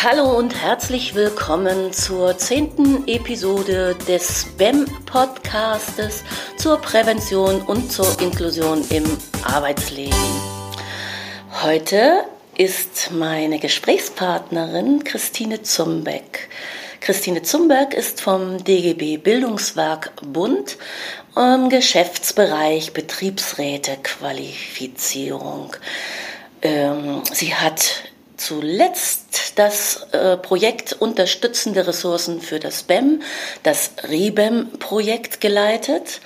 Hallo und herzlich willkommen zur zehnten Episode des BEM-Podcastes zur Prävention und zur Inklusion im Arbeitsleben. Heute ist meine Gesprächspartnerin Christine Zumbeck. Christine Zumberg ist vom DGB Bildungswerk Bund im Geschäftsbereich Betriebsrätequalifizierung. Ähm, sie hat zuletzt das äh, Projekt Unterstützende Ressourcen für das BEM, das RIBEM-Projekt geleitet.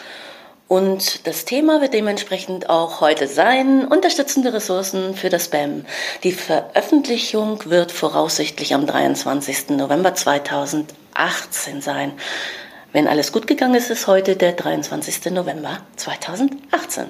Und das Thema wird dementsprechend auch heute sein, unterstützende Ressourcen für das BEM. Die Veröffentlichung wird voraussichtlich am 23. November 2018 sein. Wenn alles gut gegangen ist, ist heute der 23. November 2018.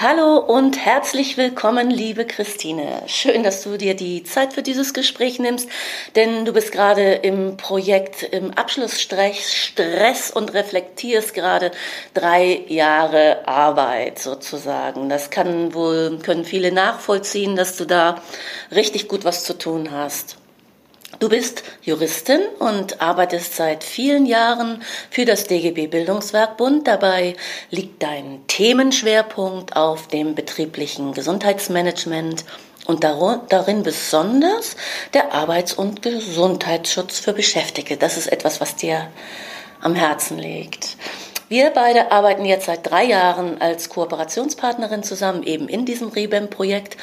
Hallo und herzlich willkommen, liebe Christine. Schön, dass du dir die Zeit für dieses Gespräch nimmst, denn du bist gerade im Projekt im Abschlussstress und reflektierst gerade drei Jahre Arbeit sozusagen. Das kann wohl, können viele nachvollziehen, dass du da richtig gut was zu tun hast. Du bist Juristin und arbeitest seit vielen Jahren für das DGB Bildungswerkbund. Dabei liegt dein Themenschwerpunkt auf dem betrieblichen Gesundheitsmanagement und darin besonders der Arbeits- und Gesundheitsschutz für Beschäftigte. Das ist etwas, was dir am Herzen liegt. Wir beide arbeiten jetzt seit drei Jahren als Kooperationspartnerin zusammen, eben in diesem REBEM-Projekt,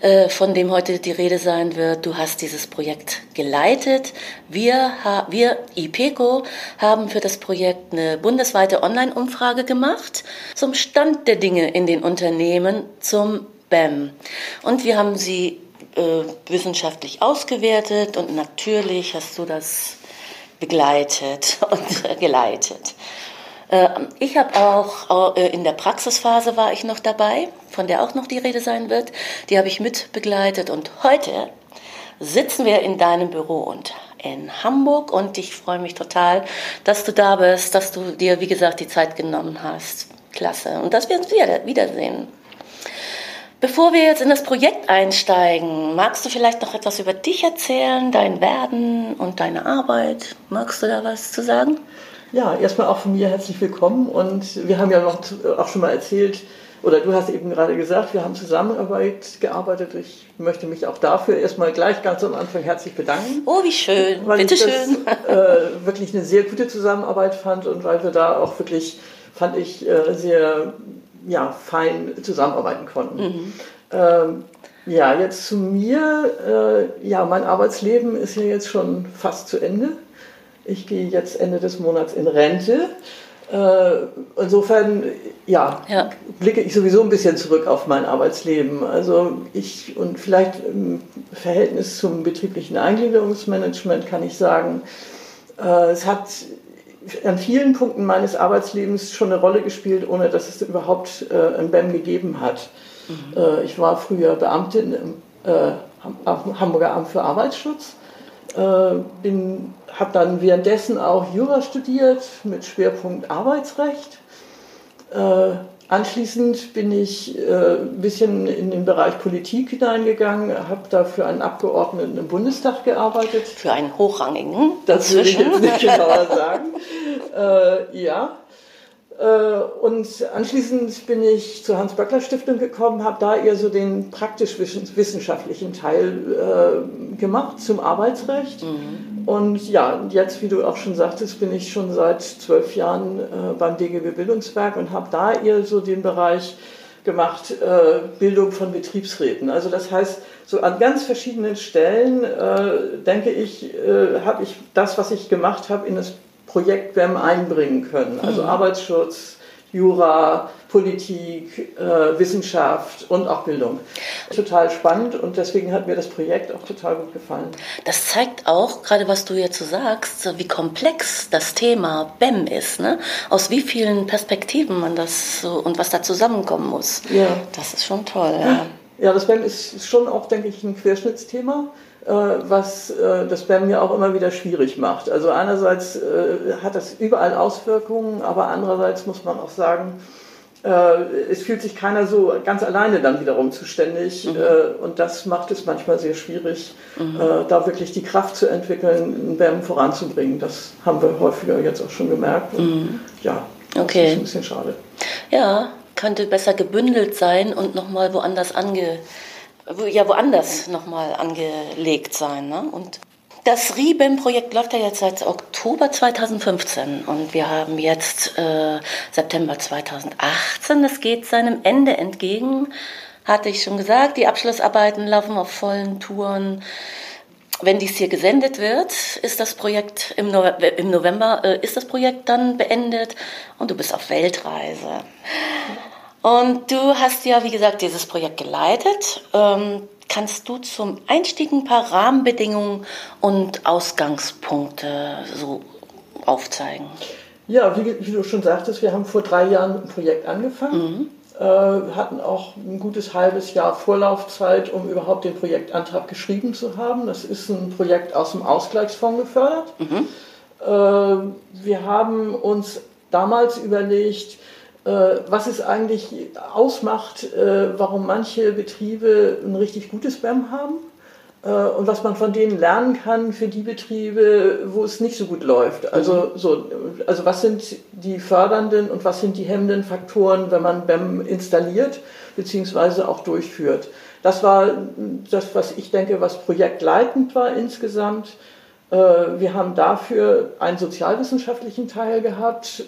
äh, von dem heute die Rede sein wird. Du hast dieses Projekt geleitet. Wir, wir IPECO, haben für das Projekt eine bundesweite Online-Umfrage gemacht zum Stand der Dinge in den Unternehmen zum BEM. Und wir haben sie äh, wissenschaftlich ausgewertet und natürlich hast du das begleitet und geleitet. Äh, ich habe auch äh, in der Praxisphase war ich noch dabei, von der auch noch die Rede sein wird. Die habe ich mit begleitet und heute sitzen wir in deinem Büro und in Hamburg und ich freue mich total, dass du da bist, dass du dir, wie gesagt, die Zeit genommen hast. Klasse. Und dass wir uns wieder, wiedersehen. Bevor wir jetzt in das Projekt einsteigen, magst du vielleicht noch etwas über dich erzählen, dein Werden und deine Arbeit? Magst du da was zu sagen? Ja, erstmal auch von mir herzlich willkommen und wir haben ja noch auch schon mal erzählt, oder du hast eben gerade gesagt, wir haben Zusammenarbeit gearbeitet. Ich möchte mich auch dafür erstmal gleich ganz am Anfang herzlich bedanken. Oh, wie schön. Weil Bitte ich schön. Das, äh, wirklich eine sehr gute Zusammenarbeit fand und weil wir da auch wirklich, fand ich, äh, sehr ja, fein zusammenarbeiten konnten. Mhm. Ähm, ja, jetzt zu mir. Äh, ja, mein Arbeitsleben ist ja jetzt schon fast zu Ende. Ich gehe jetzt Ende des Monats in Rente. Äh, insofern, ja, ja, blicke ich sowieso ein bisschen zurück auf mein Arbeitsleben. Also ich und vielleicht im Verhältnis zum betrieblichen Eingliederungsmanagement kann ich sagen, äh, es hat an vielen Punkten meines Arbeitslebens schon eine Rolle gespielt, ohne dass es überhaupt äh, ein BEM gegeben hat. Mhm. ich war früher Beamtin im Hamburger Amt für Arbeitsschutz bin, habe dann währenddessen auch Jura studiert mit Schwerpunkt Arbeitsrecht. Äh, anschließend bin ich äh, ein bisschen in den Bereich Politik hineingegangen, habe da für einen Abgeordneten im Bundestag gearbeitet. Für einen hochrangigen? Das will ich jetzt nicht genauer sagen. Äh, ja. Äh, und anschließend bin ich zur Hans-Böckler-Stiftung gekommen, habe da eher so den praktisch-wissenschaftlichen Teil äh, gemacht zum Arbeitsrecht. Mhm. Und ja, jetzt, wie du auch schon sagtest, bin ich schon seit zwölf Jahren äh, beim DGB Bildungswerk und habe da eher so den Bereich gemacht, äh, Bildung von Betriebsräten. Also das heißt, so an ganz verschiedenen Stellen, äh, denke ich, äh, habe ich das, was ich gemacht habe, in das Projekt WEM einbringen können. Also mhm. Arbeitsschutz, Jura, Politik, äh, Wissenschaft und auch Bildung. Total spannend und deswegen hat mir das Projekt auch total gut gefallen. Das zeigt auch, gerade was du jetzt so sagst, wie komplex das Thema BEM ist. Ne? Aus wie vielen Perspektiven man das so und was da zusammenkommen muss. Ja. Das ist schon toll. Ja, ja das BEM ist schon auch, denke ich, ein Querschnittsthema. Äh, was äh, das BEM ja auch immer wieder schwierig macht. Also einerseits äh, hat das überall Auswirkungen, aber andererseits muss man auch sagen, es fühlt sich keiner so ganz alleine dann wiederum zuständig mhm. äh, und das macht es manchmal sehr schwierig, mhm. äh, da wirklich die Kraft zu entwickeln, einen BAM voranzubringen. Das haben wir häufiger jetzt auch schon gemerkt. Mhm. Ja, okay. das ist ein bisschen schade. Ja, könnte besser gebündelt sein und nochmal woanders ange ja woanders nochmal angelegt sein. Ne? Und das RIBEM-Projekt läuft ja jetzt seit Oktober 2015 und wir haben jetzt äh, September 2018. Es geht seinem Ende entgegen, hatte ich schon gesagt. Die Abschlussarbeiten laufen auf vollen Touren. Wenn dies hier gesendet wird, ist das Projekt im, no im November äh, ist das Projekt dann beendet und du bist auf Weltreise. Und du hast ja, wie gesagt, dieses Projekt geleitet. Ähm, Kannst du zum Einstieg ein paar Rahmenbedingungen und Ausgangspunkte so aufzeigen? Ja, wie, wie, du schon sagtest, wir haben vor drei Jahren ein Projekt angefangen. Mhm. Äh, hatten auch ein gutes halbes Jahr Vorlaufzeit, um überhaupt den Projektantrag geschrieben zu haben. Das ist ein Projekt aus dem Ausgleichsfonds gefördert. Mhm. Äh, wir haben uns damals überlegt, was es eigentlich ausmacht, äh, warum manche Betriebe ein richtig gutes BAM haben äh, und was man von denen lernen kann für die Betriebe, wo es nicht so gut läuft. Also, mhm. so, also was sind die fördernden und was sind die hemmenden Faktoren, wenn man BAM installiert bzw. auch durchführt. Das war das, was ich denke, was projektleitend war insgesamt. Wir haben dafür einen sozialwissenschaftlichen Teil gehabt,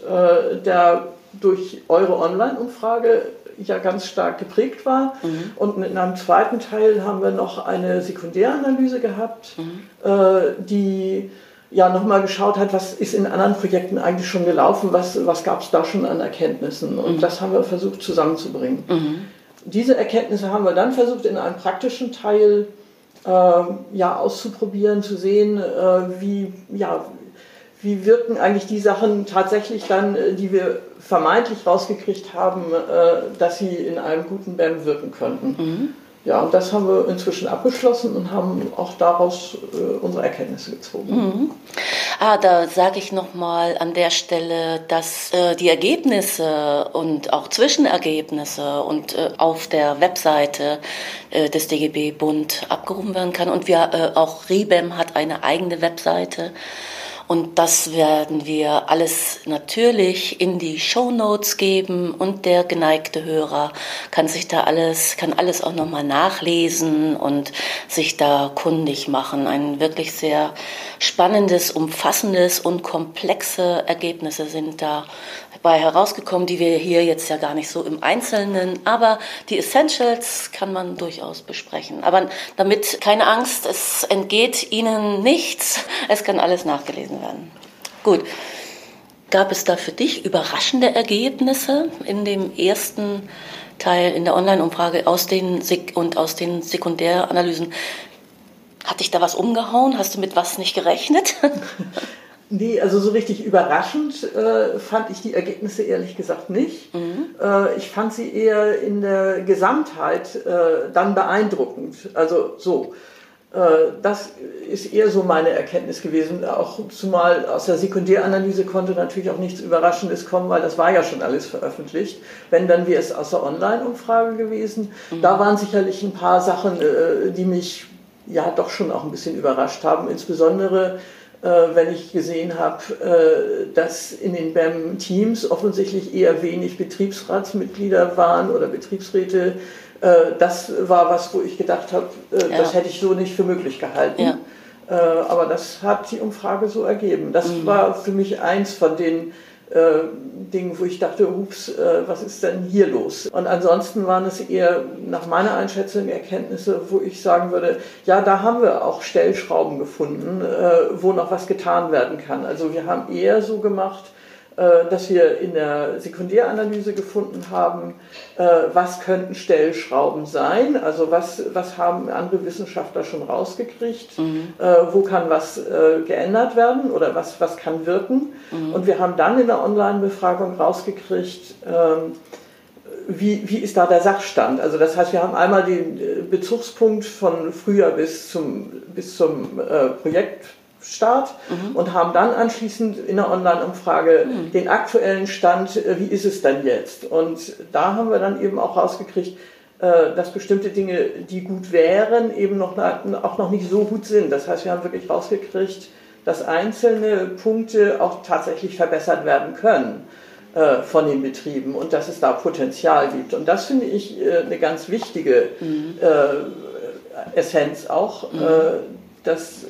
der durch eure Online-Umfrage ja ganz stark geprägt war. Mhm. Und in einem zweiten Teil haben wir noch eine Sekundäranalyse gehabt, mhm. äh, die ja nochmal geschaut hat, was ist in anderen Projekten eigentlich schon gelaufen, was, was gab es da schon an Erkenntnissen. Und mhm. das haben wir versucht zusammenzubringen. Mhm. Diese Erkenntnisse haben wir dann versucht in einem praktischen Teil äh, ja, auszuprobieren, zu sehen, äh, wie, ja, wie wirken eigentlich die Sachen tatsächlich dann, äh, die wir vermeintlich rausgekriegt haben, äh, dass sie in einem guten BAM wirken könnten. Mhm. Ja, und das haben wir inzwischen abgeschlossen und haben auch daraus äh, unsere Erkenntnisse gezogen. Mhm. Ah, da sage ich nochmal an der Stelle, dass äh, die Ergebnisse und auch Zwischenergebnisse und äh, auf der Webseite äh, des DGB Bund abgerufen werden kann. Und wir auch RIBEM hat eine eigene Webseite und das werden wir alles natürlich in die Show Notes geben und der geneigte Hörer kann sich da alles, kann alles auch nochmal nachlesen und sich da kundig machen. Ein wirklich sehr spannendes, umfassendes und komplexe Ergebnisse sind da bei herausgekommen, die wir hier jetzt ja gar nicht so im Einzelnen, aber die Essentials kann man durchaus besprechen. Aber damit keine Angst, es entgeht Ihnen nichts, es kann alles nachgelesen werden. Gut. Gab es da für dich überraschende Ergebnisse in dem ersten Teil in der Online-Umfrage aus den Sek und aus den Sekundäranalysen? Hat dich da was umgehauen? Hast du mit was nicht gerechnet? Nee, also so richtig überraschend äh, fand ich die Ergebnisse ehrlich gesagt nicht. Mhm. Äh, ich fand sie eher in der Gesamtheit äh, dann beeindruckend. Also so, äh, das ist eher so meine Erkenntnis gewesen. Auch zumal aus der Sekundäranalyse konnte natürlich auch nichts Überraschendes kommen, weil das war ja schon alles veröffentlicht. Wenn, dann wäre es aus der Online-Umfrage gewesen. Mhm. Da waren sicherlich ein paar Sachen, äh, die mich ja doch schon auch ein bisschen überrascht haben. Insbesondere wenn ich gesehen habe, äh, dass in den BAM-Teams offensichtlich eher wenig Betriebsratsmitglieder waren oder Betriebsräte. Äh, das war was, wo ich gedacht habe, ja. das hätte ich so nicht für möglich gehalten. Ja. Aber das hat die Umfrage so ergeben. Das mhm. war für mich eins von den äh, Dingen, wo ich dachte, ups, äh, was ist denn hier los? Und ansonsten waren es eher nach meiner Einschätzung Erkenntnisse, wo ich sagen würde, ja, da haben wir auch Stellschrauben gefunden, äh, wo noch was getan werden kann. Also wir haben eher so gemacht, äh, dass wir in der Sekundäranalyse gefunden haben, äh, was könnten Stellschrauben sein, also was, was haben andere Wissenschaftler schon rausgekriegt, mhm. Äh, wo kann was geändert werden oder was, was kann wirken. Mhm. Und wir haben dann in der Online-Befragung rausgekriegt, ähm, wie, wie ist da der Sachstand? Also das heißt, wir haben einmal den Bezugspunkt von früher bis zum, bis zum Projekt Start mhm. und haben dann anschließend in der Online-Umfrage mhm. den aktuellen Stand, äh, wie ist es denn jetzt? Und da haben wir dann eben auch rausgekriegt, äh, dass bestimmte Dinge, die gut wären, eben noch, auch noch nicht so gut sind. Das heißt, wir haben wirklich rausgekriegt, dass einzelne Punkte auch tatsächlich verbessert werden können äh, von den Betrieben und dass es da Potenzial gibt. Und das finde ich eine ganz wichtige mhm. Essenz auch, mhm. dass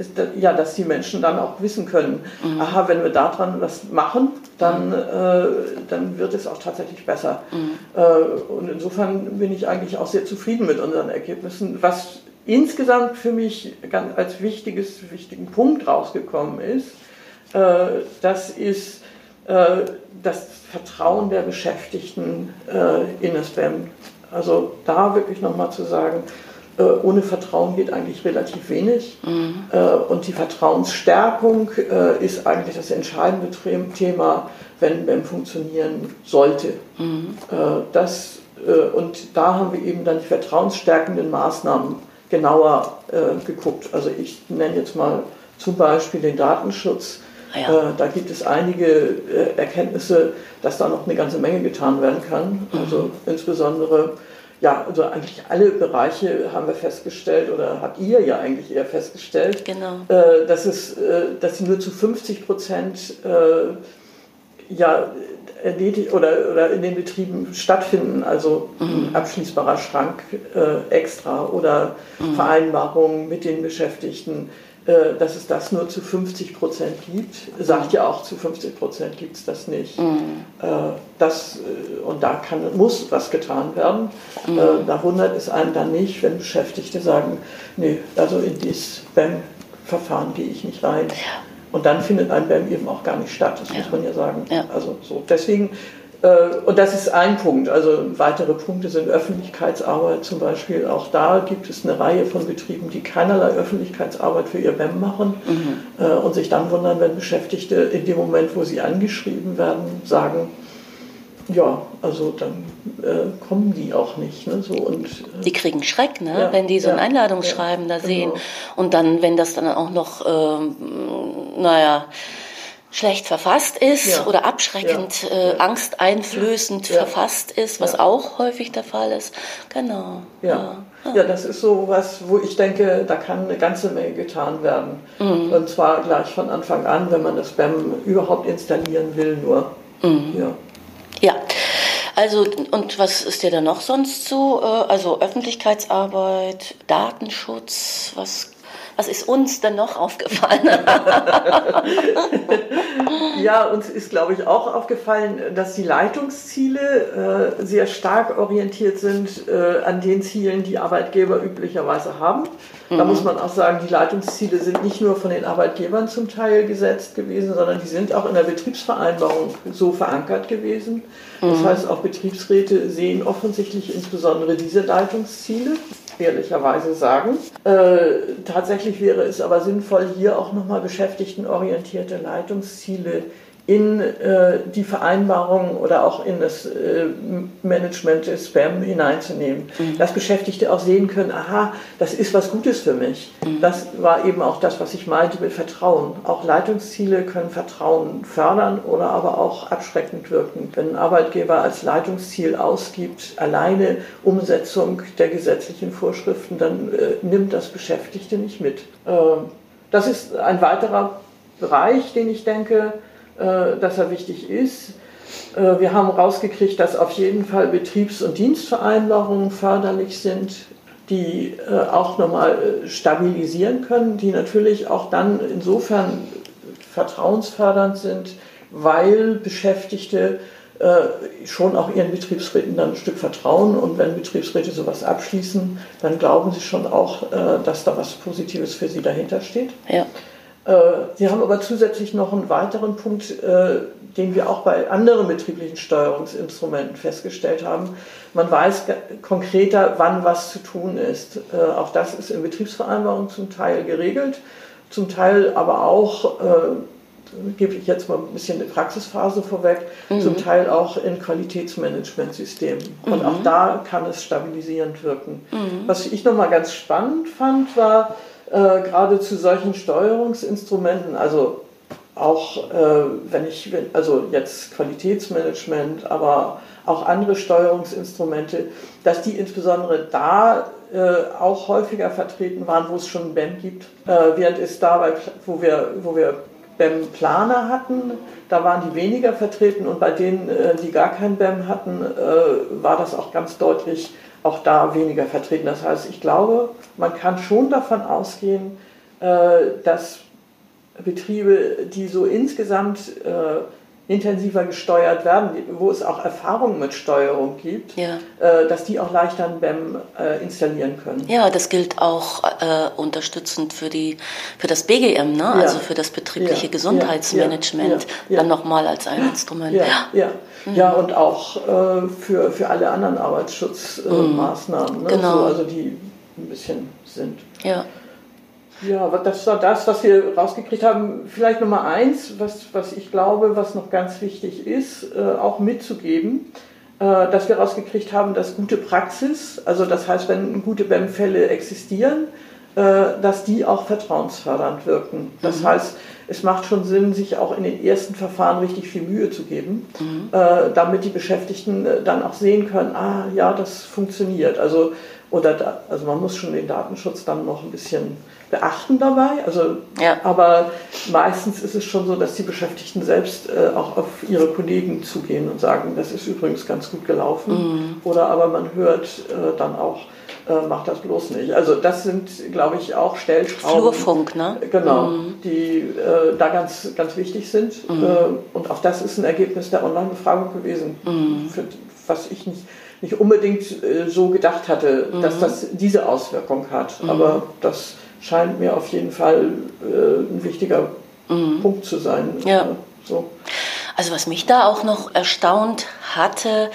ist, ja, dass die Menschen dann auch wissen können, mhm. aha, wenn wir daran was machen, dann, mhm. äh, dann wird es auch tatsächlich besser. Mhm. Äh, und insofern bin ich eigentlich auch sehr zufrieden mit unseren Ergebnissen. Was insgesamt für mich ganz als wichtiges, wichtigen Punkt rausgekommen ist, äh, das ist äh, das Vertrauen der Beschäftigten in das BEM. Also da wirklich nochmal zu sagen, äh, ohne Vertrauen geht eigentlich relativ wenig. Mhm. Äh, und die Vertrauensstärkung äh, ist eigentlich das entscheidende Thema, wenn BEM funktionieren sollte. Mhm. Das, und da haben wir eben dann die vertrauensstärkenden Maßnahmen genauer geguckt. Also ich nenne jetzt mal zum Beispiel den Datenschutz. Ah ja. Da gibt es einige Erkenntnisse, dass da noch eine ganze Menge getan werden kann. Also mhm. insbesondere ja, also eigentlich alle Bereiche haben wir festgestellt oder habt ihr ja eigentlich eher festgestellt, genau. äh, dass, es, äh, dass sie nur zu 50 Prozent äh, ja, erledigt oder, oder in den Betrieben stattfinden, also mhm. ein abschließbarer Schrank äh, extra oder mhm. Vereinbarungen mit den Beschäftigten äh, dass es das nur zu 50 Prozent gibt, sagt ja auch, zu 50 Prozent gibt es das nicht. Mhm. Äh, das, äh, und da kann, muss was getan werden. Mhm. Da wundert es einen dann nicht, wenn Beschäftigte sagen, nee, also in dieses BAM-Verfahren gehe ich nicht rein. Ja. Und dann findet ein BAM eben auch gar nicht statt, das ja. muss man ja sagen. Ja. Also so. Deswegen äh, und das ist ein Punkt. Also weitere Punkte sind Öffentlichkeitsarbeit zum Beispiel. Auch da gibt es eine Reihe von Betrieben, die keinerlei Öffentlichkeitsarbeit für ihr BEM machen mhm. Äh, und sich dann wundern, wenn Beschäftigte in dem Moment, wo sie angeschrieben werden, sagen, ja, also dann äh, kommen die auch nicht. Ne? So, und, äh, die kriegen Schreck, ne? Ja, wenn die so ein Einladungsschreiben ja, da sehen. Genau. Und dann, wenn das dann auch noch, äh, naja, schlecht verfasst ist oder abschreckend, äh, angsteinflößend verfasst ist, was auch häufig der Fall ist. Genau. Ja. ja. das ist so was, wo ich denke, da kann eine ganze Menge getan werden. Mhm. Und zwar gleich von Anfang an, wenn man das BAM überhaupt installieren will, nur. Mhm. Ja. Ja. Also, und was ist dir da noch sonst so? Äh, also Öffentlichkeitsarbeit, Datenschutz, was was ist uns denn noch aufgefallen? ja, uns ist, glaube ich, auch aufgefallen, dass die Leitungsziele äh, sehr stark orientiert sind äh, an den Zielen, die Arbeitgeber üblicherweise haben. Mhm. Da muss man auch sagen, die Leitungsziele sind nicht nur von den Arbeitgebern zum Teil gesetzt gewesen, sondern die sind auch in der Betriebsvereinbarung so verankert gewesen. Das mhm. heißt, auch Betriebsräte sehen offensichtlich insbesondere diese Leitungsziele ehrlicherweise sagen. Äh, tatsächlich wäre es aber sinnvoll, hier auch nochmal beschäftigtenorientierte Leitungsziele in äh, die Vereinbarung oder auch in das äh, Management des Spam hineinzunehmen. Mhm. Dass Beschäftigte auch sehen können, aha, das ist was Gutes für mich. Mhm. Das war eben auch das, was ich meinte mit Vertrauen. Auch Leitungsziele können Vertrauen fördern oder aber auch abschreckend wirken. Wenn ein Arbeitgeber als Leitungsziel ausgibt, alleine Umsetzung der gesetzlichen Vorschriften, dann äh, nimmt das Beschäftigte nicht mit. Äh, das ist ein weiterer Bereich, den ich denke, dass er wichtig ist. Äh, wir haben rausgekriegt, dass auf jeden Fall Betriebs- und Dienstvereinbarungen förderlich sind, die äh, auch nochmal stabilisieren können, die natürlich auch dann insofern vertrauensfördernd sind, weil Beschäftigte schon auch ihren Betriebsräten dann ein Stück vertrauen und wenn Betriebsräte sowas abschließen, dann glauben sie schon auch, dass da was Positives für sie dahinter steht. Ja. Äh, Sie haben aber zusätzlich noch einen weiteren Punkt, äh, den wir auch bei anderen betrieblichen Steuerungsinstrumenten festgestellt haben. Man weiß konkreter, wann was zu tun ist. Äh, auch das ist in Betriebsvereinbarungen zum Teil geregelt, zum Teil aber auch, gebe ich jetzt mal ein bisschen eine Praxisphase vorweg, mhm. zum Teil auch in Qualitätsmanagementsystemen. Und mhm. auch da kann es stabilisierend wirken. Mhm. Was ich nochmal ganz spannend fand, war, äh, gerade zu solchen Steuerungsinstrumenten, also auch äh, wenn ich, also jetzt Qualitätsmanagement, aber auch andere Steuerungsinstrumente, dass die insbesondere da äh, auch häufiger vertreten waren, wo es schon BEM gibt, äh, während es dabei, wo wir, wo wir BEM-Planer hatten, da waren die weniger vertreten und bei denen, äh, die gar kein BEM hatten, war das auch ganz deutlich auch da weniger vertreten. Das heißt, ich glaube, man kann schon davon ausgehen, äh, dass Betriebe, die so insgesamt äh, intensiver gesteuert werden, wo es auch Erfahrungen mit Steuerung gibt, ja. äh, dass die auch leichter ein BEM äh, installieren können. Ja, das gilt auch äh, unterstützend für, die, für das BGM, ne? Ja. also für das betriebliche ja. Gesundheitsmanagement, dann nochmal als ein Instrument. Ja, ja. Mhm. und auch äh, für, für alle anderen Arbeitsschutzmaßnahmen, mhm. ne? genau. so, also die ein bisschen sind. Ja. Ja, das war das, was wir rausgekriegt haben. Vielleicht Nummer eins, was, was ich glaube, was noch ganz wichtig ist, äh, auch mitzugeben, äh, dass wir rausgekriegt haben, dass gute Praxis, also das heißt, wenn gute BEM-Fälle existieren, äh, dass die auch vertrauensfördernd wirken. Das mhm. heißt, es macht schon Sinn, sich auch in den ersten Verfahren richtig viel Mühe zu geben, mhm. äh, damit die Beschäftigten äh, dann auch sehen können, ah ja, das funktioniert. Also, oder da, also man muss schon den Datenschutz dann noch ein bisschen beachten dabei. Also, ja. Aber meistens ist es schon so, dass die Beschäftigten selbst äh, auch auf ihre Kollegen zugehen und sagen, das ist übrigens ganz gut gelaufen. Mhm. Oder aber man hört äh, dann auch, äh, macht das bloß nicht. Also das sind, glaube ich, auch Stellschrauben. Flurfunk, ne? Genau, mhm. die äh, da ganz, ganz wichtig sind. Mhm. Äh, und auch das ist ein Ergebnis der Online-Befragung gewesen, mhm. für, was ich nicht nicht unbedingt äh, so gedacht hatte, dass mhm. das diese Auswirkung hat. Mhm. Aber das scheint mir auf jeden Fall äh, ein wichtiger mhm. Punkt zu sein. Ja. So. Also was mich da auch noch erstaunt hatte,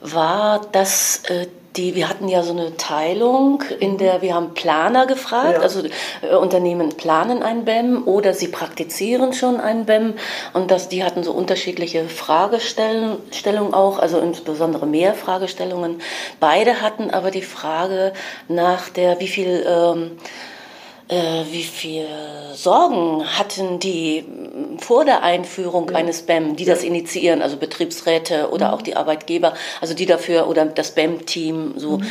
war, dass äh, die, wir hatten ja so eine Teilung, in der wir haben Planer gefragt, ja. also äh, Unternehmen planen ein BEM oder sie praktizieren schon ein BEM und das, die hatten so unterschiedliche Fragestellungen auch, also insbesondere mehr Fragestellungen. Beide hatten aber die Frage nach der, wie viel ähm, äh, wie viel Sorgen hatten die vor der Einführung ja. eines BEM, die ja. das initiieren, also Betriebsräte oder mhm. auch die Arbeitgeber, also die dafür oder das BEM-Team so. Mhm.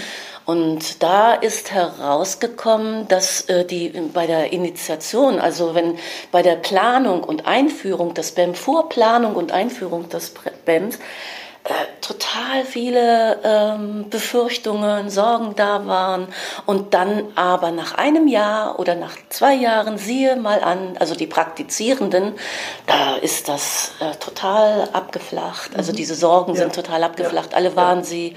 Und da ist herausgekommen, dass äh, die bei der Initiation, also wenn bei der Planung und Einführung des BEM, Vorplanung und Einführung des BEMs, total viele ähm, Befürchtungen, Sorgen da waren und dann aber nach einem Jahr oder nach zwei Jahren, siehe mal an, also die Praktizierenden, da ist das äh, total abgeflacht. Also mhm. diese Sorgen ja. sind total abgeflacht. Alle waren ja. sie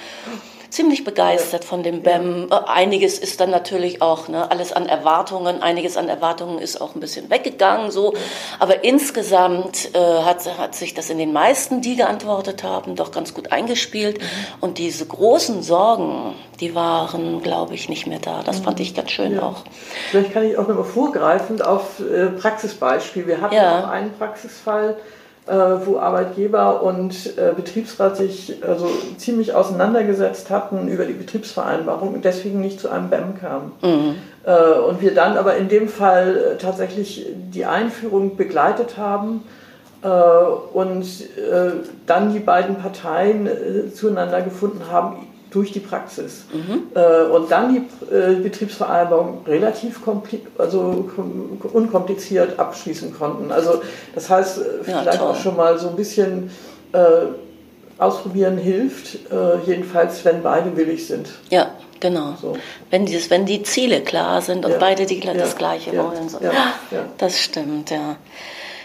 ziemlich begeistert von dem BEM. Äh, einiges ist dann natürlich auch, ne, alles an Erwartungen, einiges an Erwartungen ist auch ein bisschen weggegangen, so. Aber insgesamt äh, hat, hat sich das in den meisten, die geantwortet haben, doch ganz gut eingespielt. Mhm. Und diese großen Sorgen, die waren, glaube ich, nicht mehr da. Das mhm. fand ich ganz schön ja. auch. Vielleicht kann ich auch nochmal vorgreifend auf äh, Praxisbeispiel. Wir hatten ja. auch einen Praxisfall, wo Arbeitgeber und äh, Betriebsrat sich also ziemlich auseinandergesetzt hatten über die Betriebsvereinbarung und deswegen nicht zu einem BEM kamen. Mhm. Äh, und wir dann aber in dem Fall tatsächlich die Einführung begleitet haben und dann die beiden Parteien zueinander gefunden haben, durch die Praxis. Mhm. Äh, und dann die äh, Betriebsvereinbarung relativ also unkompliziert abschließen konnten. Also das heißt, äh, vielleicht ja, auch schon mal so ein bisschen äh, ausprobieren hilft, äh, jedenfalls wenn beide willig sind. Ja, genau. So. Wenn, dieses, wenn die Ziele klar sind und ja. beide die, das ja. Gleiche wollen. So. Ja. Das stimmt, ja.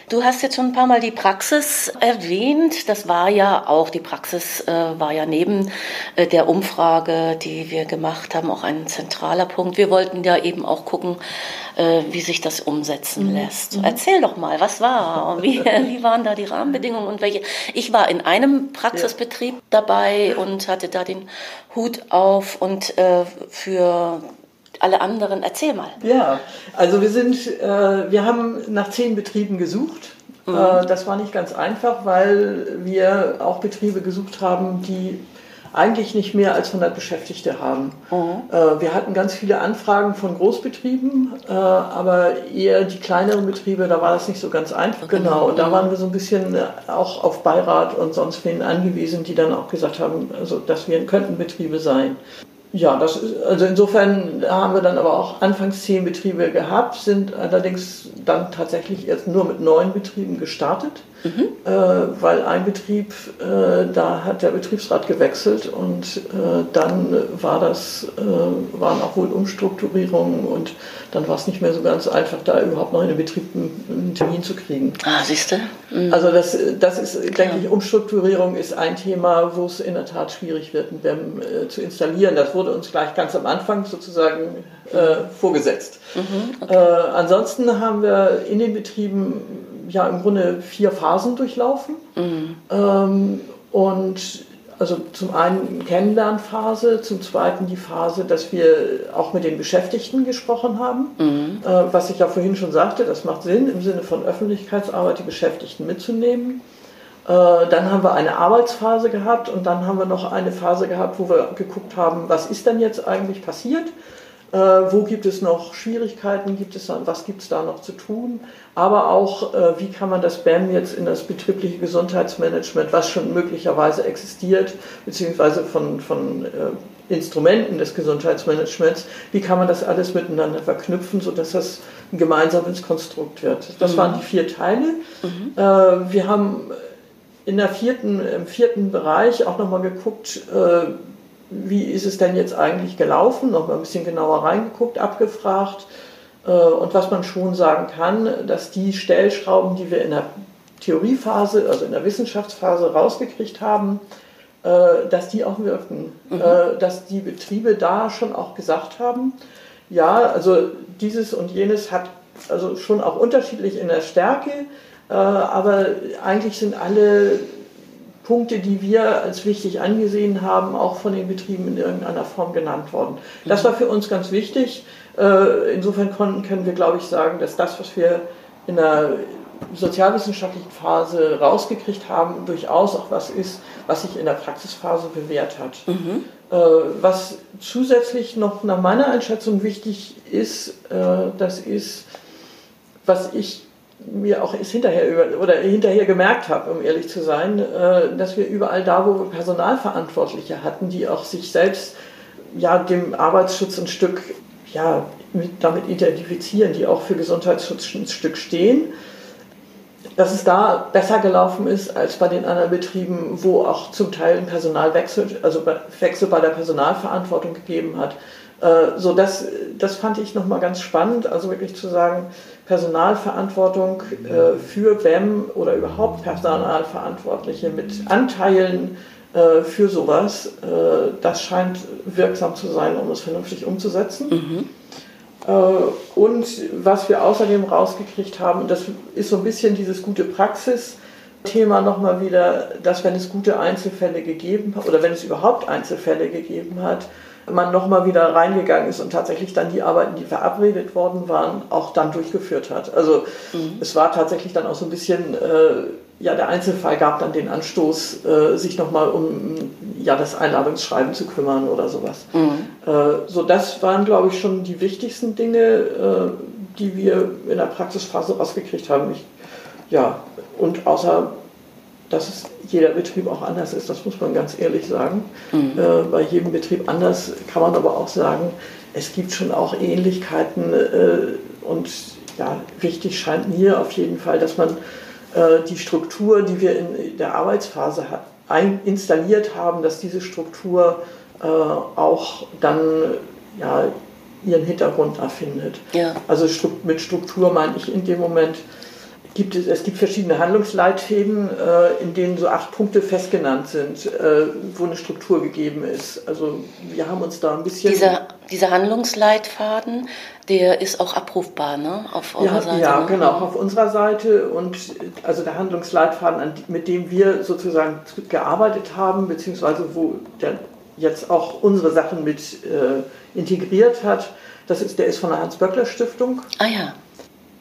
Du hast jetzt schon ein paar Mal die Praxis erwähnt. Das war ja auch, die Praxis äh, war ja neben äh, der Umfrage, die wir gemacht haben, auch ein zentraler Punkt. Wir wollten ja eben auch gucken, äh, wie sich das umsetzen mhm. lässt. Mhm. erzähl doch mal, was war? Wie, wie waren da die Rahmenbedingungen und welche? Ich war in einem Praxisbetrieb dabei und hatte da den Hut auf und äh, für alle anderen. Erzähl mal. Ja, also wir sind, äh, wir haben nach zehn Betrieben gesucht. Mhm. Äh, das war nicht ganz einfach, weil wir auch Betriebe gesucht haben, die eigentlich nicht mehr als 100 Beschäftigte haben. Mhm. Äh, wir hatten ganz viele Anfragen von Großbetrieben, äh, aber eher die kleineren Betriebe, da war das nicht so ganz einfach. Genau, und da waren wir so ein bisschen auch auf Beirat und sonst wen angewiesen, die dann auch gesagt haben, also dass wir könnten Betriebe sein. Ja, das ist, also insofern haben wir dann aber auch anfangs zehn Betriebe gehabt, sind allerdings dann tatsächlich erst nur mit neun Betrieben gestartet mhm. äh, weil ein Betrieb, äh, da hat der Betriebsrat gewechselt und äh, dann war das, äh, waren auch wohl Umstrukturierungen und dann war es nicht mehr so ganz einfach, da überhaupt noch in den Betrieb einen Termin zu kriegen. Ah, siehst du? Mhm. Also das, das ist, denke ich, Umstrukturierung ist ein Thema, wo es in der Tat schwierig wird, ein BEM äh, zu installieren. Das wurde uns gleich ganz am Anfang sozusagen äh, vorgesetzt. Mhm, okay. ansonsten haben wir in den Betrieben ja im Grunde vier Phasen durchlaufen. Mhm. Ähm, und also zum einen Kennenlernphase, zum zweiten die Phase, dass wir auch mit den Beschäftigten gesprochen haben, mhm. äh, was ich ja vorhin schon sagte, das macht Sinn im Sinne von Öffentlichkeitsarbeit, die Beschäftigten mitzunehmen. Äh, dann haben wir eine Arbeitsphase gehabt und dann haben wir noch eine Phase gehabt, wo wir geguckt haben, was ist denn jetzt eigentlich passiert äh, wo gibt es noch Schwierigkeiten, gibt es, was gibt es da noch zu tun, aber auch, äh, wie kann man das BAM jetzt in das betriebliche Gesundheitsmanagement, was schon möglicherweise existiert, beziehungsweise von, von äh, Instrumenten des Gesundheitsmanagements, wie kann man das alles miteinander verknüpfen, sodass das ein gemeinsames Konstrukt wird. Das mhm. waren die vier Teile. Mhm. Äh, wir haben in der vierten, im vierten Bereich auch nochmal geguckt, äh, wie ist es denn jetzt eigentlich gelaufen, noch mal ein bisschen genauer reingeguckt, abgefragt. Äh, und was man schon sagen kann, dass die Stellschrauben, die wir in der Theoriephase, also in der Wissenschaftsphase rausgekriegt haben, äh, dass die auch wirken. Mhm. Äh, dass die Betriebe da schon auch gesagt haben, ja, also dieses und jenes hat also schon auch unterschiedlich in der Stärke, aber eigentlich sind alle Punkte, die wir als wichtig angesehen haben, auch von den Betrieben in irgendeiner Form genannt worden. Das war für uns ganz wichtig. Äh, insofern können wir, glaube ich, sagen, dass das, was wir in der sozialwissenschaftlichen Phase rausgekriegt haben, durchaus auch was ist, was sich in der Praxisphase bewährt hat. Mhm. Äh, was zusätzlich noch nach meiner Einschätzung wichtig ist, äh, das ist, was ich mir auch ist hinterher über, oder hinterher gemerkt habe, um ehrlich zu sein, äh, dass wir überall da, wo wir Personalverantwortliche hatten, die auch sich selbst ja dem Arbeitsschutz ein Stück ja mit, damit identifizieren, die auch für Gesundheitsschutz ein Stück stehen, dass es da besser gelaufen ist als bei den anderen Betrieben, wo auch zum Teil ein Personalwechsel, also Wechsel bei der Personalverantwortung gegeben hat. Äh, so das, das fand ich nochmal ganz spannend, also wirklich zu sagen, Personalverantwortung äh, für BEM oder überhaupt Personalverantwortliche mit Anteilen äh, für sowas, äh, das scheint wirksam zu sein, um es vernünftig umzusetzen. Mhm. Äh, und was wir außerdem rausgekriegt haben, das ist so ein bisschen dieses gute Praxis. Thema nochmal wieder, dass wenn es gute Einzelfälle gegeben hat oder wenn es überhaupt Einzelfälle gegeben hat, man nochmal wieder reingegangen ist und tatsächlich dann die Arbeiten, die verabredet worden waren, auch dann durchgeführt hat. Also mhm. es war tatsächlich dann auch so ein bisschen, äh, ja, der Einzelfall gab dann den Anstoß, äh, sich nochmal um ja, das Einladungsschreiben zu kümmern oder sowas. Mhm. Äh, so, das waren, glaube ich, schon die wichtigsten Dinge, äh, die wir in der Praxisphase rausgekriegt haben. Ich, ja, und außer dass es jeder Betrieb auch anders ist, das muss man ganz ehrlich sagen. Mhm. Äh, bei jedem Betrieb anders kann man aber auch sagen, es gibt schon auch Ähnlichkeiten äh, und ja, wichtig scheint mir auf jeden Fall, dass man äh, die Struktur, die wir in der Arbeitsphase ein, installiert haben, dass diese Struktur äh, auch dann ja, ihren Hintergrund erfindet. Ja. Also mit Struktur meine ich in dem Moment, gibt es, es gibt verschiedene Handlungsleitfäden, äh, in denen so acht Punkte festgenannt sind, äh, wo eine Struktur gegeben ist. Also wir haben uns da ein bisschen... Dieser, dieser Handlungsleitfaden, der ist auch abrufbar, ne? Auf eurer ja, Seite. Ja, ne? genau, auf unserer Seite. Und also der Handlungsleitfaden, mit dem wir sozusagen gearbeitet haben, beziehungsweise wo der jetzt auch unsere Sachen mit äh, integriert hat, das ist, der ist von der Hans-Böckler-Stiftung. Ah ja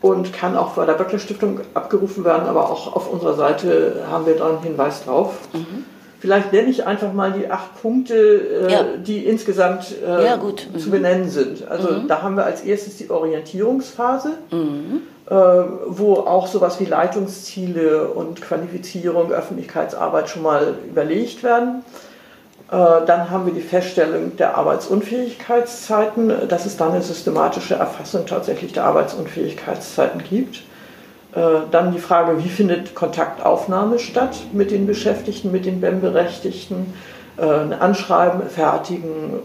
und kann auch bei der Böckler Stiftung abgerufen werden, aber auch auf unserer Seite haben wir da einen Hinweis drauf. Mhm. Vielleicht nenne ich einfach mal die acht Punkte, äh, ja. die insgesamt äh, ja, mhm. zu benennen sind. Also mhm. da haben wir als erstes die Orientierungsphase, mhm. äh, wo auch sowas wie Leitungsziele und Qualifizierung, Öffentlichkeitsarbeit schon mal überlegt werden. Äh, dann haben wir die Feststellung der Arbeitsunfähigkeitszeiten, dass es dann eine systematische Erfassung tatsächlich der Arbeitsunfähigkeitszeiten gibt. Äh, dann die Frage, wie findet Kontaktaufnahme statt mit den Beschäftigten, mit den BEM-Berechtigten, äh, Anschreiben fertigen,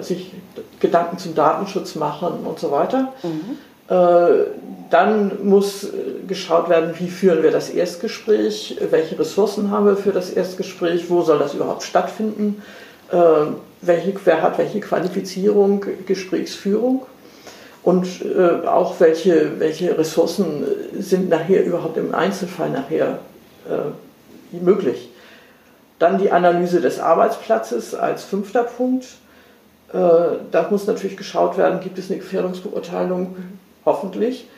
sich Gedanken zum Datenschutz machen und so weiter. Mhm. Dann muss geschaut werden, wie führen wir das Erstgespräch, welche Ressourcen haben wir für das Erstgespräch, wo soll das überhaupt stattfinden, welche, wer hat welche Qualifizierung, Gesprächsführung und äh, auch welche, welche Ressourcen sind nachher überhaupt im Einzelfall nachher äh, möglich. Dann die Analyse des Arbeitsplatzes als fünfter Punkt. Äh, da muss natürlich geschaut werden, gibt es eine Gefährdungsbeurteilung, hoffentlich.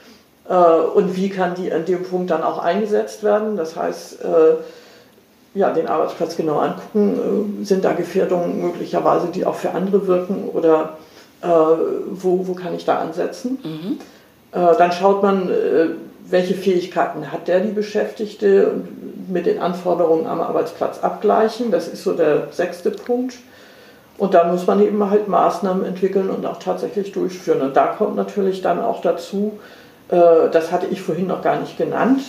Äh, und wie kann die an dem Punkt dann auch eingesetzt werden? Das heißt, äh, ja, den Arbeitsplatz genau angucken, äh, sind da Gefährdungen möglicherweise, die auch für andere wirken oder wo, wo kann ich da ansetzen. Mhm. Dann schaut man, welche Fähigkeiten hat der, die Beschäftigte, und mit den Anforderungen am Arbeitsplatz abgleichen. Das ist so der sechste Punkt. Und dann muss man eben halt Maßnahmen entwickeln und auch tatsächlich durchführen. Und da kommt natürlich dann auch dazu, das hatte ich vorhin noch gar nicht genannt,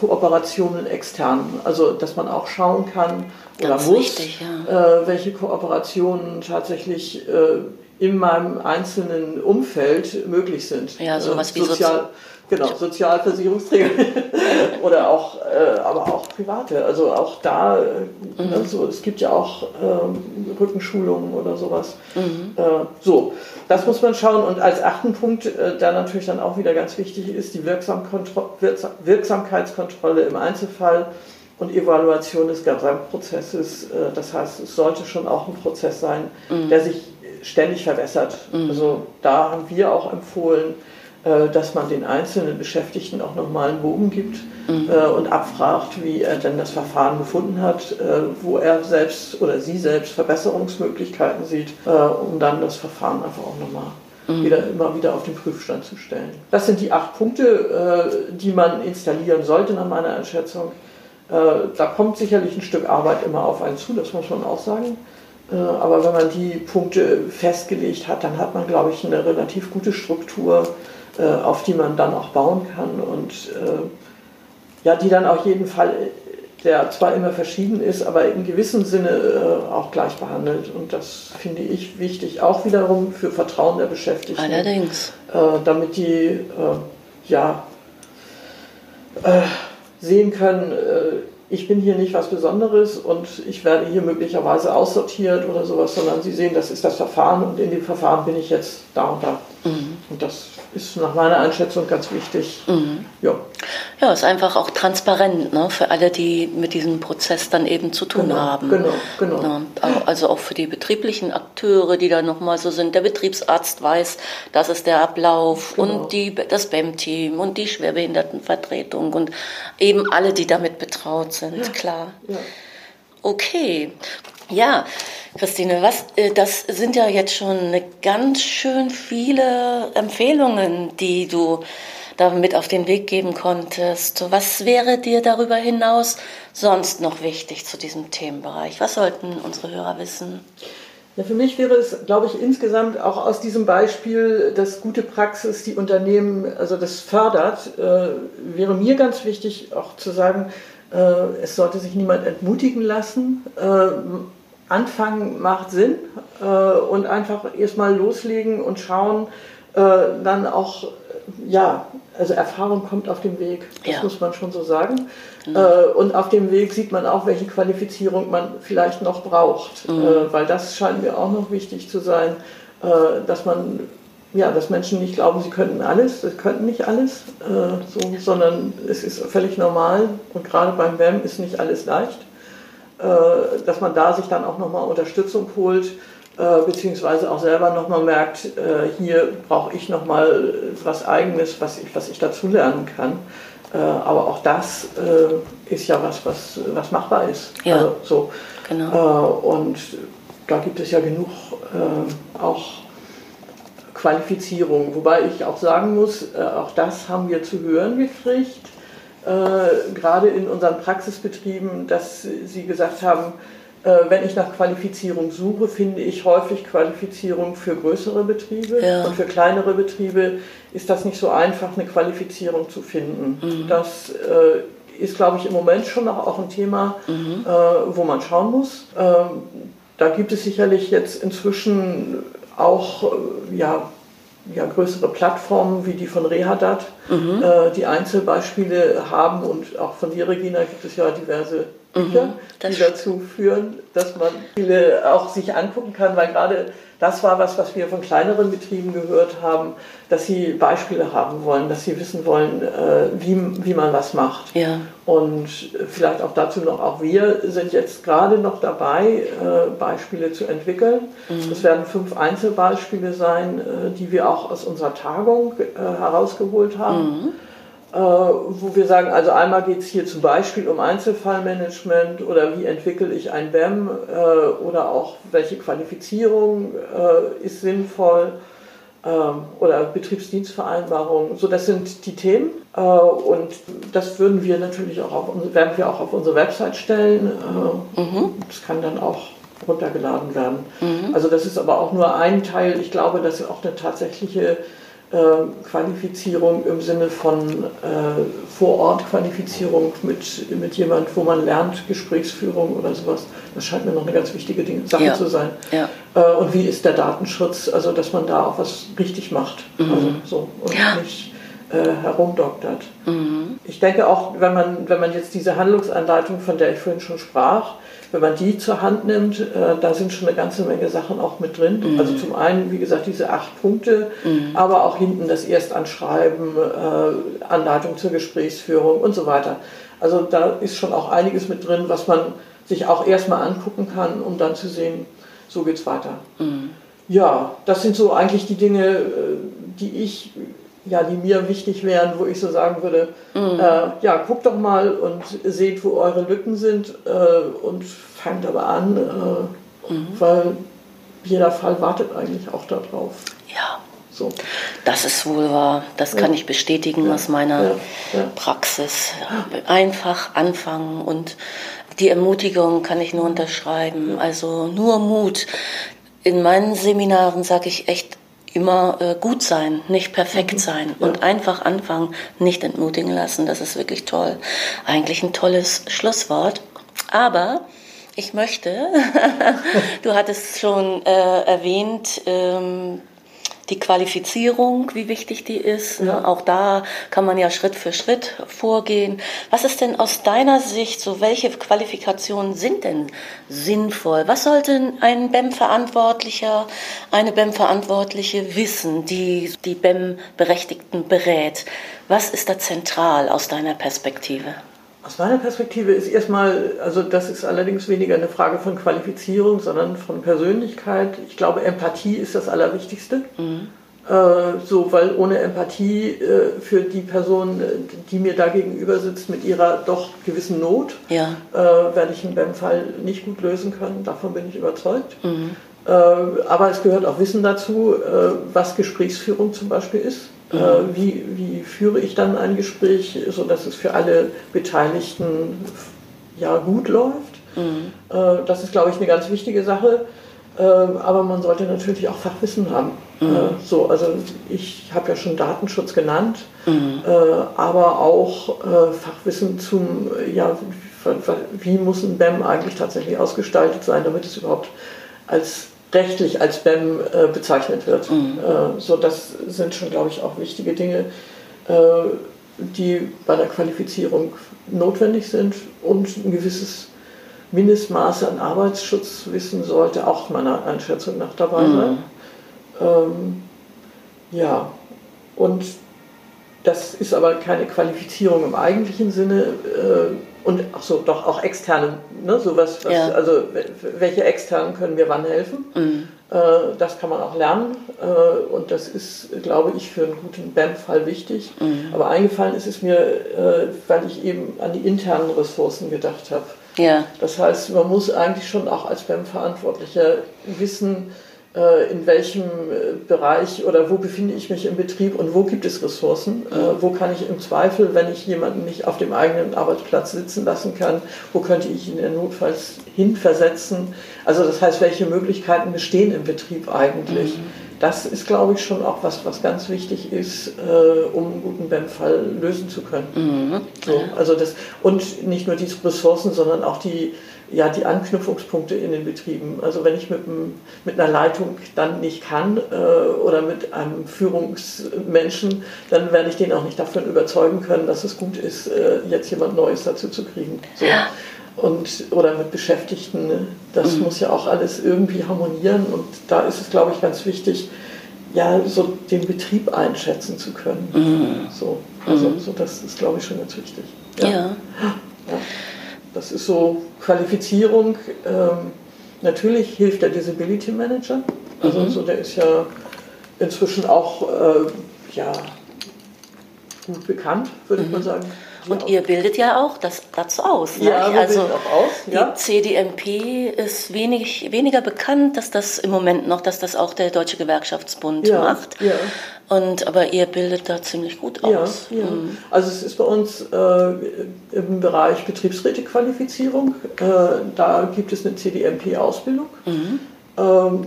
Kooperationen extern. Also, dass man auch schauen kann oder Ganz muss, wichtig, ja. welche Kooperationen tatsächlich in meinem einzelnen Umfeld möglich sind. Ja, sowas äh, wie Sozial, genau, Sozialversicherungsträger oder auch, äh, aber auch private. Also auch da, äh, mhm. also es gibt ja auch ähm, Rückenschulungen oder sowas. Mhm. Äh, so, das muss man schauen. Und als achten Punkt, äh, der natürlich dann auch wieder ganz wichtig ist, die Wirksamkeitskontrolle im Einzelfall und Evaluation des Gesamtprozesses. Äh, das heißt, es sollte schon auch ein Prozess sein, mhm. der sich ständig verbessert. Mhm. Also da haben wir auch empfohlen, dass man den einzelnen Beschäftigten auch nochmal einen Bogen gibt mhm. Äh, und abfragt, wie er denn das Verfahren gefunden hat, äh, wo er selbst oder sie selbst Verbesserungsmöglichkeiten sieht, um dann das Verfahren einfach auch nochmal mhm. wieder, immer wieder auf den Prüfstand zu stellen. Das sind die acht Punkte, die man installieren sollte nach meiner Einschätzung. Da kommt sicherlich ein Stück Arbeit immer auf einen zu, das muss man auch sagen. Äh, aber wenn man die Punkte festgelegt hat, dann hat man, glaube ich, eine relativ gute Struktur, äh, auf die man dann auch bauen kann und äh, ja, die dann auf jeden Fall, der zwar immer verschieden ist, aber in gewissem Sinne auch gleich behandelt. Und das finde ich wichtig, auch wiederum für Vertrauen der Beschäftigten. Allerdings. Damit die ja sehen können, ich bin hier nicht was Besonderes und ich werde hier möglicherweise aussortiert oder sowas, sondern sie sehen, das ist das Verfahren und in dem Verfahren bin ich jetzt da und da. Mhm. Und das ist nach meiner Einschätzung ganz wichtig. Mhm. Ja. ja, ist einfach auch transparent ne, für alle, die mit diesem Prozess dann eben zu tun genau, haben. Genau, genau. Ja, also auch für die betrieblichen Akteure, die da nochmal so sind. Der Betriebsarzt weiß, das ist der Ablauf genau. und die, das BEM-Team und die Schwerbehindertenvertretung und eben alle, die damit betraut sind, ja, klar. Ja. Okay, ja, Christine, was, äh, das sind ja jetzt schon ganz schön viele Empfehlungen, die du damit auf den Weg geben konntest. Was wäre dir darüber hinaus sonst noch wichtig zu diesem Themenbereich? Was sollten unsere Hörer wissen? Ja, für mich wäre es, glaube ich, insgesamt auch aus diesem Beispiel, dass gute Praxis die Unternehmen, also das fördert, äh, wäre mir ganz wichtig auch zu sagen, äh, es sollte sich niemand entmutigen lassen. Äh, Anfangen macht Sinn äh, und einfach erstmal loslegen und schauen, äh, dann auch, ja, also Erfahrung kommt auf dem Weg, das ja. muss man schon so sagen. Mhm. Äh, und auf dem Weg sieht man auch, welche Qualifizierung man vielleicht noch braucht, mhm. Äh, weil das scheint mir auch noch wichtig zu sein, äh, dass man ja, dass Menschen nicht glauben, sie könnten alles, sie könnten nicht alles, äh, so, sondern es ist völlig normal und gerade beim WEM ist nicht alles leicht. Äh, dass man da sich dann auch nochmal Unterstützung holt, äh, beziehungsweise auch selber nochmal merkt, äh, hier brauche ich nochmal was Eigenes, was ich, was ich dazu lernen kann. Aber auch das ist ja was, was, was machbar ist. Ja, also, so. genau. Und da gibt es ja genug auch Qualifizierung. Wobei ich auch sagen muss, auch das haben wir zu hören gekriegt, äh, gerade in unseren Praxisbetrieben, dass sie gesagt haben, äh, wenn ich nach Qualifizierung suche, finde ich häufig Qualifizierung für größere Betriebe Ja. und für kleinere Betriebe ist das nicht so einfach, eine Qualifizierung zu finden. Mhm. Das äh, ist, glaube ich, im Moment schon auch ein Thema, Mhm. äh, wo man schauen muss. Ähm, da gibt es sicherlich jetzt inzwischen auch äh, ja, ja, größere Plattformen wie die von Rehadat, Mhm. äh, die Einzelbeispiele haben und auch von dir, Regina, gibt es ja diverse Bücher, Mhm, die dazu führen, dass man viele auch sich angucken kann, weil gerade das war was, was wir von kleineren Betrieben gehört haben, dass sie Beispiele haben wollen, dass sie wissen wollen, äh, wie, wie man was macht. Ja. Und vielleicht auch dazu noch, auch wir sind jetzt gerade noch dabei, äh, Beispiele zu entwickeln. Es werden fünf Einzelbeispiele sein, äh, die wir auch aus unserer Tagung herausgeholt haben. Äh, wo wir sagen, also einmal geht es hier zum Beispiel um Einzelfallmanagement oder wie entwickle ich ein BEM äh, oder auch welche Qualifizierung äh, ist sinnvoll ähm, oder Betriebsdienstvereinbarung. So, das sind die Themen äh, und das würden wir natürlich auch auf, werden wir auch auf unsere Website stellen. Äh, Das kann dann auch runtergeladen werden. Also das ist aber auch nur ein Teil. Ich glaube, dass auch eine tatsächliche äh, Qualifizierung im Sinne von äh, Vor-Ort-Qualifizierung mit, mit jemand, wo man lernt, Gesprächsführung oder sowas, das scheint mir noch eine ganz wichtige Sache Ja. zu sein. Ja. Äh, und wie ist der Datenschutz, also dass man da auch was richtig macht also, so, und Mhm. Ja. nicht äh, herumdoktert. Mhm. Ich denke auch, wenn man, wenn man jetzt diese Handlungsanleitung, von der ich vorhin schon sprach, wenn man die zur Hand nimmt, äh, da sind schon eine ganze Menge Sachen auch mit drin. Mhm. Also zum einen, wie gesagt, diese acht Punkte, aber auch hinten das Erstanschreiben, äh, Anleitung zur Gesprächsführung und so weiter. Also da ist schon auch einiges mit drin, was man sich auch erstmal angucken kann, um dann zu sehen, so geht's weiter. Ja, das sind so eigentlich die Dinge, äh, die ich, ja, die mir wichtig wären, wo ich so sagen würde, äh, ja, guckt doch mal und seht, wo eure Lücken sind äh, und fangt aber an, äh, weil jeder Fall wartet eigentlich auch darauf. Ja. So. Das ist wohl wahr. Das kann ich bestätigen aus meiner ja, ja. Praxis. Einfach anfangen und die Ermutigung kann ich nur unterschreiben. Also nur Mut. In meinen Seminaren sage ich echt immer äh, gut sein, nicht perfekt sein und einfach anfangen, nicht entmutigen lassen. Das ist wirklich toll. Eigentlich ein tolles Schlusswort. Aber ich möchte, du hattest schon äh, erwähnt, ähm, die Qualifizierung, wie wichtig die ist. Ne? Ja. Auch da kann man ja Schritt für Schritt vorgehen. Was ist denn aus deiner Sicht so, welche Qualifikationen sind denn sinnvoll? Was sollte ein BEM-Verantwortlicher, eine BEM-Verantwortliche wissen, die die BEM-Berechtigten berät? Was ist da zentral aus deiner Perspektive? Aus meiner Perspektive ist erstmal, also das ist allerdings weniger eine Frage von Qualifizierung, sondern von Persönlichkeit. Ich glaube, Empathie ist das Allerwichtigste. Äh, so, weil ohne Empathie äh, für die Person, äh, die mir da gegenüber sitzt, mit ihrer doch gewissen Not, Ja. äh, werde ich einen BEM-Fall nicht gut lösen können. Davon bin ich überzeugt. Äh, aber es gehört auch Wissen dazu, äh, was Gesprächsführung zum Beispiel ist. Äh, wie, wie führe ich dann ein Gespräch, sodass es für alle Beteiligten ja, gut läuft. Äh, das ist, glaube ich, eine ganz wichtige Sache. Äh, aber man sollte natürlich auch Fachwissen haben. Äh, so, also ich habe ja schon Datenschutz genannt, äh, aber auch äh, Fachwissen zum, ja, wie muss ein BEM eigentlich tatsächlich ausgestaltet sein, damit es überhaupt als rechtlich als BEM äh, bezeichnet wird. Äh, so, das sind schon, glaube ich, auch wichtige Dinge, äh, die bei der Qualifizierung notwendig sind und ein gewisses Mindestmaße an Arbeitsschutzwissen sollte auch meiner Einschätzung nach dabei sein. Ähm, ja, und das ist aber keine Qualifizierung im eigentlichen Sinne. Und ach so, doch auch externe, ne, sowas, was, Ja. also welche externen können mir wann helfen. Äh, das kann man auch lernen. Äh, und das ist, glaube ich, für einen guten BAM-Fall wichtig. Mhm. Aber eingefallen ist es mir, äh, weil ich eben an die internen Ressourcen gedacht habe. Ja. Das heißt, man muss eigentlich schon auch als BAM-Verantwortlicher wissen, in welchem äh, Bereich oder wo befinde ich mich im Betrieb und wo gibt es Ressourcen, äh, mhm. wo kann ich im Zweifel, wenn ich jemanden nicht auf dem eigenen Arbeitsplatz sitzen lassen kann, wo könnte ich ihn notfalls hinversetzen. Also das heißt, welche Möglichkeiten bestehen im Betrieb eigentlich. Mhm. Das ist, glaube ich, schon auch was, was ganz wichtig ist, um einen guten BEM-Fall lösen zu können. Mhm. So, also das, und nicht nur diese Ressourcen, sondern auch die, ja, die Anknüpfungspunkte in den Betrieben. Also wenn ich mit, mit einer Leitung dann nicht kann äh, oder mit einem Führungsmenschen, dann werde ich den auch nicht davon überzeugen können, dass es gut ist, äh, jetzt jemand Neues dazu zu kriegen. So. Und, oder mit Beschäftigten, ne? das mhm. muss ja auch alles irgendwie harmonieren und da ist es, glaube ich, ganz wichtig, ja, so den Betrieb einschätzen zu können. Mhm. So, also, mhm. so das ist, glaube ich, schon ganz wichtig. ja. ja. ja. Das ist so Qualifizierung. Ähm, natürlich hilft der Disability Manager. Also mhm. so, der ist ja inzwischen auch äh, ja, gut bekannt, würde mhm. ich mal sagen. Und ihr bildet ja auch das dazu aus. Ne? Ja, also auch aus. Ja. Die CDMP ist wenig, weniger bekannt, dass das im Moment noch, dass das auch der Deutsche Gewerkschaftsbund ja, macht. Ja. Und, aber ihr bildet da ziemlich gut aus. Ja, ja. Mhm. Also es ist bei uns äh, im Bereich Betriebsrätequalifizierung, äh, da gibt es eine CDMP-Ausbildung. Mhm. Ähm,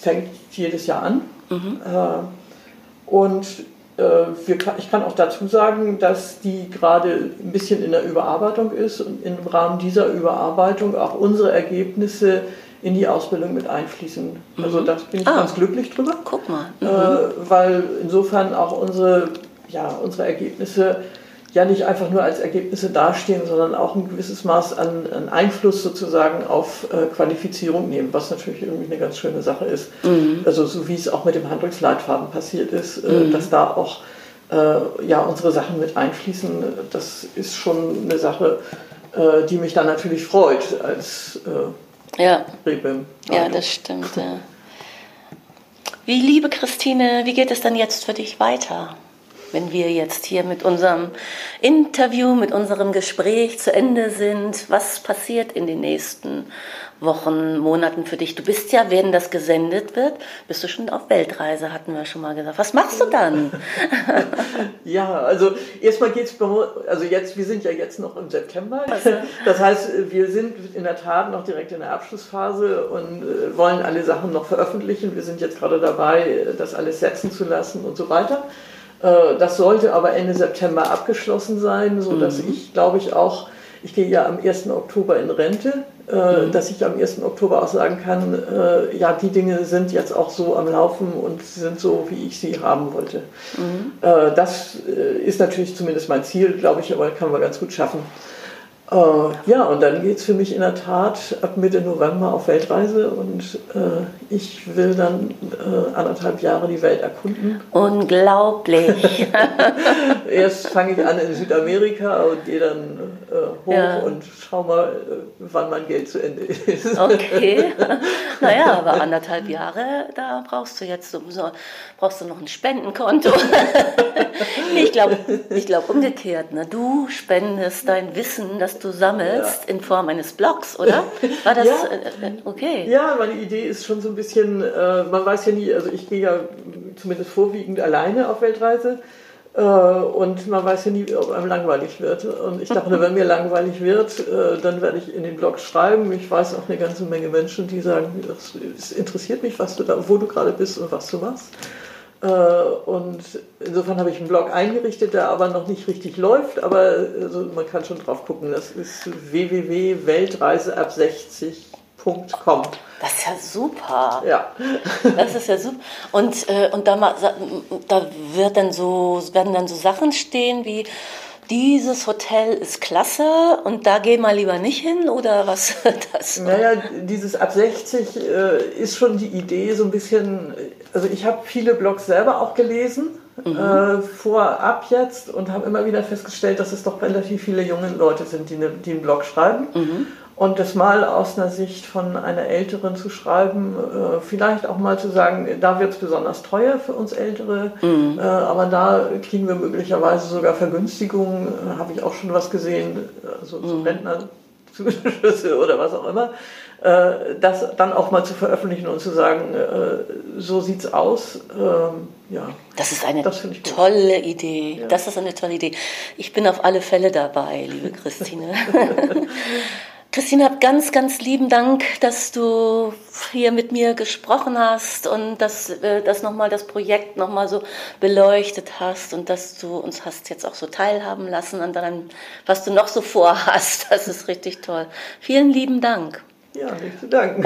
fängt jedes Jahr an. Mhm. Äh, und wir, ich kann auch dazu sagen, dass die gerade ein bisschen in der Überarbeitung ist und im Rahmen dieser Überarbeitung auch unsere Ergebnisse in die Ausbildung mit einfließen. Also mhm. da bin ich ah, ganz glücklich drüber. Guck mal. Äh, mhm. Äh, weil insofern auch unsere, ja, unsere Ergebnisse ja nicht einfach nur als Ergebnisse dastehen, sondern auch ein gewisses Maß an, an Einfluss sozusagen auf äh, Qualifizierung nehmen, was natürlich irgendwie eine ganz schöne Sache ist. Mhm. Also so wie es auch mit dem Handlungsleitfaden passiert ist, äh, mhm. dass da auch äh, ja, unsere Sachen mit einfließen, das ist schon eine Sache, äh, die mich dann natürlich freut als äh, ja. Rebim. Ja, das stimmt. Ja. Wie liebe Christine, wie geht es dann jetzt für dich weiter? Wenn wir jetzt hier mit unserem Interview, mit unserem Gespräch zu Ende sind, was passiert in den nächsten Wochen, Monaten für dich? Du bist ja, wenn das gesendet wird, bist du schon auf Weltreise, hatten wir schon mal gesagt. Was machst du dann? ja, also erstmal geht es, also jetzt, wir sind ja jetzt noch im September. Das heißt, wir sind in der Tat noch direkt in der Abschlussphase und äh, wollen alle Sachen noch veröffentlichen. Wir sind jetzt gerade dabei, das alles setzen zu lassen und so weiter. Äh, das sollte aber Ende September abgeschlossen sein, sodass mhm. ich, glaube ich, auch, ich gehe ja am 1. Oktober in Rente, äh, mhm. dass ich am 1. Oktober auch sagen kann, äh, ja, die Dinge sind jetzt auch so am Laufen und sind so, wie ich sie haben wollte. Mhm. Das ist natürlich zumindest mein Ziel, glaube ich, aber kann man ganz gut schaffen. Äh, ja, und dann geht es für mich in der Tat ab Mitte November auf Weltreise und äh, ich will dann äh, anderthalb Jahre die Welt erkunden. Unglaublich. Erst fange ich an in Südamerika und gehe dann äh, hoch ja. und schau mal, äh, wann mein Geld zu Ende ist. Okay. Naja, aber anderthalb Jahre, da brauchst du jetzt so, brauchst du noch ein Spendenkonto. ich glaube ich glaub umgekehrt. Ne? Du spendest dein Wissen, das du sammelst, ja. in Form eines Blogs, oder? War das ja. Äh, okay? Ja, meine Idee ist schon so ein bisschen, äh, man weiß ja nie, also ich gehe ja zumindest vorwiegend alleine auf Weltreise. Äh, und man weiß ja nie, ob einem langweilig wird. Und ich dachte, wenn mir langweilig wird, äh, dann werde ich in den Blog schreiben. Ich weiß auch eine ganze Menge Menschen, die sagen, es interessiert mich, was du da, wo du gerade bist und was du machst. Äh, und insofern habe ich einen Blog eingerichtet, der aber noch nicht richtig läuft, aber also man kann schon drauf gucken. Das ist www.weltreiseab60.com. Das ist ja super. Ja. Das ist ja super. Und, äh, und da, da wird dann so, werden dann so Sachen stehen wie, dieses Hotel ist klasse und da geh mal lieber nicht hin oder was das? Naja, dieses ab 60 äh, ist schon die Idee so ein bisschen, also ich habe viele Blogs selber auch gelesen, mhm. äh, vorab jetzt und habe immer wieder festgestellt, dass es doch relativ viele junge Leute sind, die, ne, die einen Blog schreiben. Mhm. Und das mal aus einer Sicht von einer Älteren zu schreiben, äh, vielleicht auch mal zu sagen, da wird es besonders teuer für uns Ältere, mhm. äh, aber da kriegen wir möglicherweise sogar Vergünstigungen, äh, habe ich auch schon was gesehen, also mhm. Rentnerzuschüsse oder was auch immer. Äh, das dann auch mal zu veröffentlichen und zu sagen, so sieht's aus. Ähm, ja, das ist eine das tolle Idee. Ja. Das ist eine tolle Idee. Ich bin auf alle Fälle dabei, liebe Christine. Christine, hab ganz, ganz lieben Dank, dass du hier mit mir gesprochen hast und dass, äh, dass nochmal das Projekt nochmal so beleuchtet hast und dass du uns hast jetzt auch so teilhaben lassen an deinem, was du noch so vorhast. Das ist richtig toll. Vielen lieben Dank. Ja, nicht zu danken.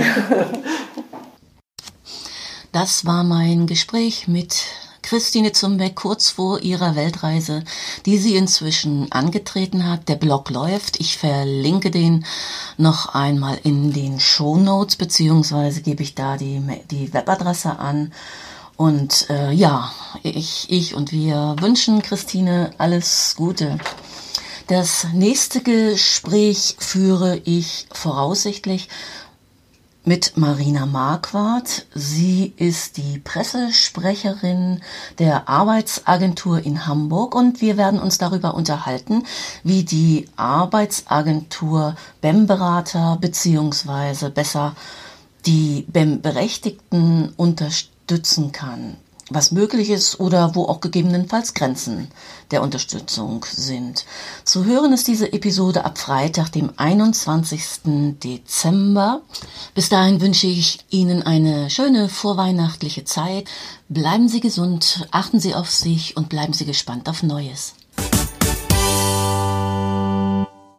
Das war mein Gespräch mit Christine Zumbeck kurz vor ihrer Weltreise, die sie inzwischen angetreten hat. Der Blog läuft. Ich verlinke den noch einmal in den Show Notes, beziehungsweise gebe ich da die, die Webadresse an. Und äh, ja, ich, ich und wir wünschen Christine alles Gute. Das nächste Gespräch führe ich voraussichtlich mit Marina Marquardt. Sie ist die Pressesprecherin der Arbeitsagentur in Hamburg und wir werden uns darüber unterhalten, wie die Arbeitsagentur BEM-Berater beziehungsweise besser die BEM-Berechtigten unterstützen kann was möglich ist oder wo auch gegebenenfalls Grenzen der Unterstützung sind. Zu hören ist diese Episode ab Freitag, dem 21. Dezember. Bis dahin wünsche ich Ihnen eine schöne vorweihnachtliche Zeit. Bleiben Sie gesund, achten Sie auf sich und bleiben Sie gespannt auf Neues.